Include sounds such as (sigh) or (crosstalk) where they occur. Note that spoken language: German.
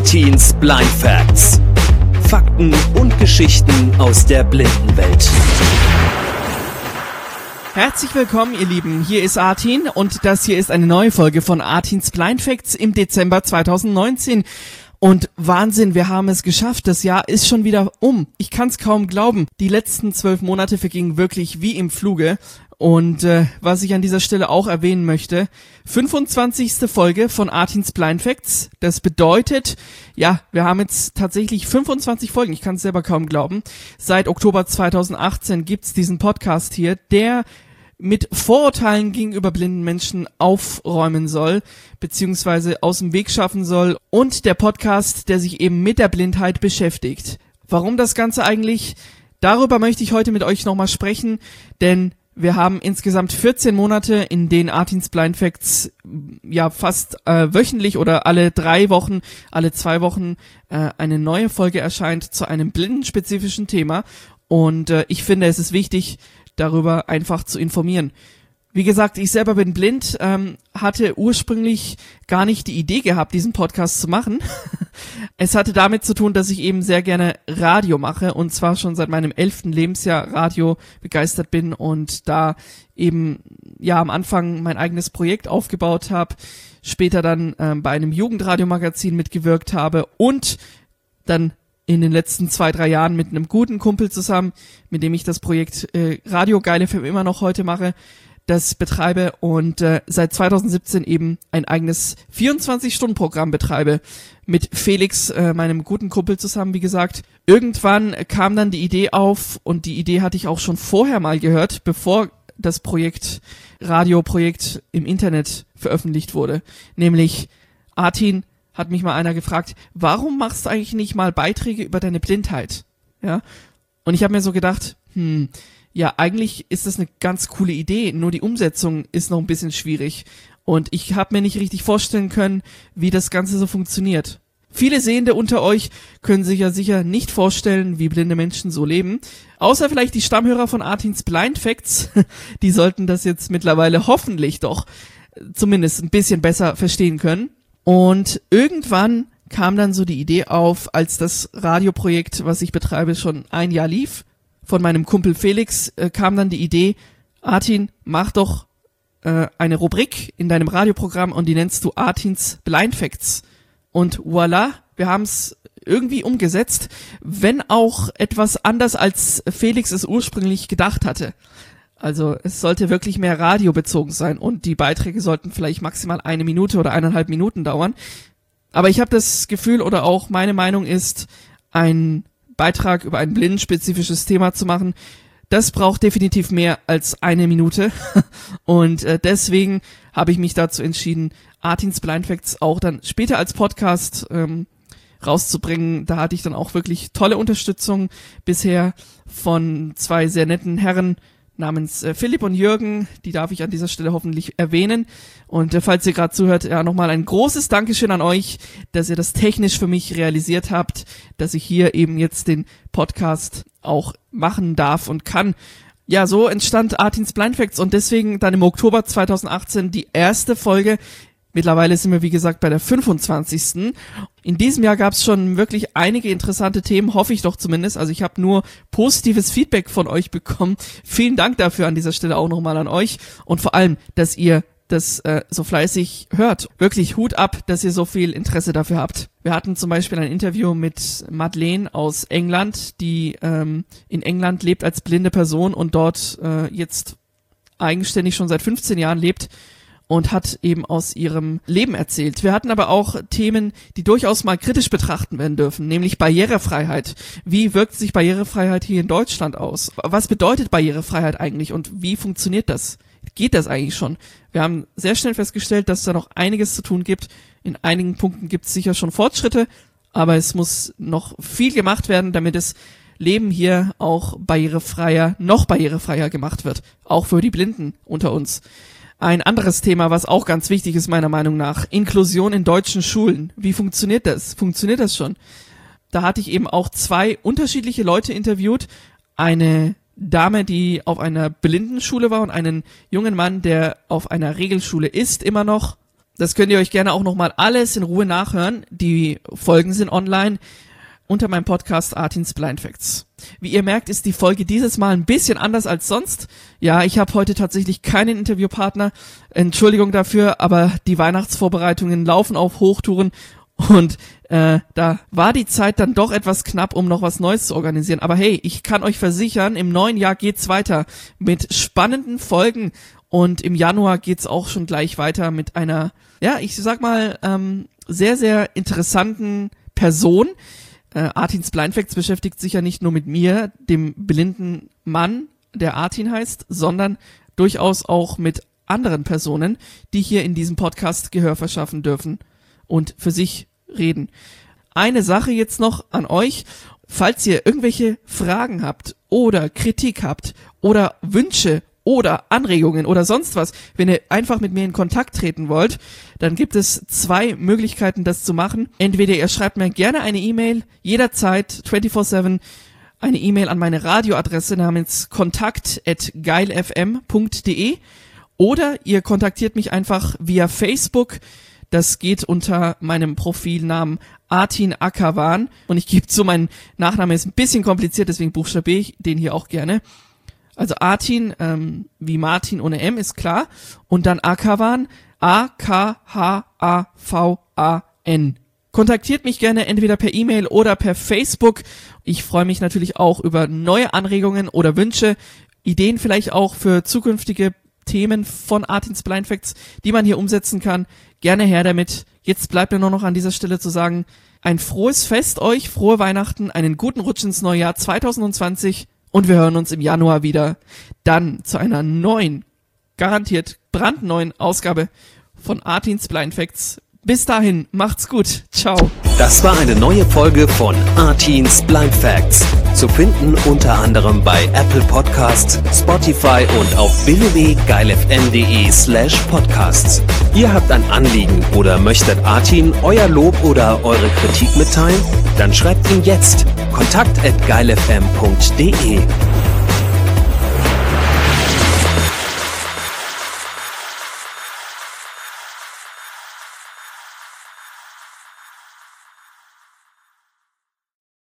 Artins Blind Facts. Fakten und Geschichten aus der Blindenwelt. Herzlich willkommen, ihr Lieben. Hier ist Artin und das hier ist eine neue Folge von Artins Blind Facts im Dezember 2019. Und Wahnsinn, wir haben es geschafft. Das Jahr ist schon wieder um. Ich kann es kaum glauben. Die letzten zwölf Monate vergingen wirklich wie im Fluge. Und äh, was ich an dieser Stelle auch erwähnen möchte, 25. Folge von Artins Blind Facts. Das bedeutet, ja, wir haben jetzt tatsächlich 25 Folgen. Ich kann es selber kaum glauben. Seit Oktober 2018 gibt's diesen Podcast hier, der mit Vorurteilen gegenüber blinden Menschen aufräumen soll, beziehungsweise aus dem Weg schaffen soll und der Podcast, der sich eben mit der Blindheit beschäftigt. Warum das Ganze eigentlich? Darüber möchte ich heute mit euch nochmal sprechen, denn wir haben insgesamt 14 Monate, in denen Artins Blind Facts ja fast äh, wöchentlich oder alle drei Wochen, alle zwei Wochen äh, eine neue Folge erscheint zu einem blindenspezifischen Thema. Und äh, ich finde, es ist wichtig, darüber einfach zu informieren. Wie gesagt, ich selber bin blind, ähm, hatte ursprünglich gar nicht die Idee gehabt, diesen Podcast zu machen. (laughs) es hatte damit zu tun, dass ich eben sehr gerne Radio mache und zwar schon seit meinem elften Lebensjahr Radio begeistert bin und da eben ja am Anfang mein eigenes Projekt aufgebaut habe, später dann ähm, bei einem Jugendradiomagazin mitgewirkt habe und dann in den letzten zwei, drei Jahren mit einem guten Kumpel zusammen, mit dem ich das Projekt äh, Radio Geile FM immer noch heute mache, das betreibe und äh, seit 2017 eben ein eigenes 24-Stunden-Programm betreibe mit Felix, äh, meinem guten Kumpel zusammen, wie gesagt. Irgendwann kam dann die Idee auf und die Idee hatte ich auch schon vorher mal gehört, bevor das Projekt, Radioprojekt im Internet veröffentlicht wurde. Nämlich, Artin, hat mich mal einer gefragt, warum machst du eigentlich nicht mal Beiträge über deine Blindheit? Ja. Und ich habe mir so gedacht, hm, ja, eigentlich ist das eine ganz coole Idee, nur die Umsetzung ist noch ein bisschen schwierig. Und ich habe mir nicht richtig vorstellen können, wie das Ganze so funktioniert. Viele Sehende unter euch können sich ja sicher nicht vorstellen, wie blinde Menschen so leben. Außer vielleicht die Stammhörer von Artins Blind Facts. (laughs) Die sollten das jetzt mittlerweile hoffentlich doch zumindest ein bisschen besser verstehen können. Und irgendwann kam dann so die Idee auf, als das Radioprojekt, was ich betreibe, schon ein Jahr lief von meinem Kumpel Felix äh, kam dann die Idee, Artin, mach doch äh, eine Rubrik in deinem Radioprogramm und die nennst du Artins Blind Facts. Und voila, wir haben es irgendwie umgesetzt, wenn auch etwas anders als Felix es ursprünglich gedacht hatte. Also es sollte wirklich mehr radiobezogen sein und die Beiträge sollten vielleicht maximal eine Minute oder eineinhalb Minuten dauern. Aber ich habe das Gefühl oder auch meine Meinung ist, ein Beitrag über ein blindenspezifisches Thema zu machen, das braucht definitiv mehr als eine Minute. (laughs) Und äh, deswegen habe ich mich dazu entschieden, Artins Blind Facts auch dann später als Podcast ähm, rauszubringen. Da hatte ich dann auch wirklich tolle Unterstützung bisher von zwei sehr netten Herren, namens äh, Philipp und Jürgen. Die darf ich an dieser Stelle hoffentlich erwähnen. Und äh, falls ihr gerade zuhört, ja, nochmal ein großes Dankeschön an euch, dass ihr das technisch für mich realisiert habt, dass ich hier eben jetzt den Podcast auch machen darf und kann. Ja, so entstand Artins Blind Facts und deswegen dann im Oktober 2018 die erste Folge Mittlerweile sind wir, wie gesagt, bei der 25. In diesem Jahr gab es schon wirklich einige interessante Themen, hoffe ich doch zumindest. Also ich habe nur positives Feedback von euch bekommen. Vielen Dank dafür an dieser Stelle auch nochmal an euch. Und vor allem, dass ihr das äh, so fleißig hört. Wirklich Hut ab, dass ihr so viel Interesse dafür habt. Wir hatten zum Beispiel ein Interview mit Madeleine aus England, die ähm, in England lebt als blinde Person und dort äh, jetzt eigenständig schon seit 15 Jahren lebt und hat eben aus ihrem Leben erzählt. Wir hatten aber auch Themen, die durchaus mal kritisch betrachten werden dürfen, nämlich Barrierefreiheit. Wie wirkt sich Barrierefreiheit hier in Deutschland aus? Was bedeutet Barrierefreiheit eigentlich und wie funktioniert das? Geht das eigentlich schon? Wir haben sehr schnell festgestellt, dass da noch einiges zu tun gibt. In einigen Punkten gibt es sicher schon Fortschritte, aber es muss noch viel gemacht werden, damit das Leben hier auch barrierefreier, noch barrierefreier gemacht wird. Auch für die Blinden unter uns. Ein anderes Thema, was auch ganz wichtig ist meiner Meinung nach, Inklusion in deutschen Schulen. Wie funktioniert das? Funktioniert das schon? Da hatte ich eben auch zwei unterschiedliche Leute interviewt. Eine Dame, die auf einer Blindenschule war und einen jungen Mann, der auf einer Regelschule ist, immer noch. Das könnt ihr euch gerne auch nochmal alles in Ruhe nachhören. Die Folgen sind online unter meinem Podcast Artins Blind Facts. Wie ihr merkt, ist die Folge dieses Mal ein bisschen anders als sonst. Ja, ich habe heute tatsächlich keinen Interviewpartner. Entschuldigung dafür, aber die Weihnachtsvorbereitungen laufen auf Hochtouren und äh, da war die Zeit dann doch etwas knapp, um noch was Neues zu organisieren. Aber hey, ich kann euch versichern, im neuen Jahr geht's weiter mit spannenden Folgen und im Januar geht's auch schon gleich weiter mit einer, ja, ich sag mal, ähm, sehr, sehr interessanten Person, äh, Artins Blindfacts beschäftigt sich ja nicht nur mit mir, dem blinden Mann, der Artin heißt, sondern durchaus auch mit anderen Personen, die hier in diesem Podcast Gehör verschaffen dürfen und für sich reden. Eine Sache jetzt noch an euch. Falls ihr irgendwelche Fragen habt oder Kritik habt oder Wünsche oder Anregungen oder sonst was, wenn ihr einfach mit mir in Kontakt treten wollt, dann gibt es zwei Möglichkeiten, das zu machen. Entweder ihr schreibt mir gerne eine E-Mail, jederzeit 24-7, eine E-Mail an meine Radioadresse namens kontakt.geilfm.de oder ihr kontaktiert mich einfach via Facebook. Das geht unter meinem Profilnamen Artin Akavan und ich gebe zu, mein Nachname ist ein bisschen kompliziert, deswegen buchstabiere ich den hier auch gerne. Also Artin, ähm, wie Martin ohne M, ist klar. Und dann Akavan, A-K-H-A-V-A-N. Kontaktiert mich gerne entweder per E-Mail oder per Facebook. Ich freue mich natürlich auch über neue Anregungen oder Wünsche, Ideen vielleicht auch für zukünftige Themen von Artins Blind Facts, die man hier umsetzen kann. Gerne her damit. Jetzt bleibt mir nur noch an dieser Stelle zu sagen, ein frohes Fest euch, frohe Weihnachten, einen guten Rutsch ins neue Jahr 2020 und wir hören uns im Januar wieder. Dann zu einer neuen, garantiert brandneuen Ausgabe von Artins Blind Facts. Bis dahin, macht's gut. Ciao. Das war eine neue Folge von Artins Blind Facts. Zu finden unter anderem bei Apple Podcasts, Spotify und auf www.geilfm.de slash podcasts. Ihr habt ein Anliegen oder möchtet Artin euer Lob oder eure Kritik mitteilen? Dann schreibt ihn jetzt kontakt at geilfm.de.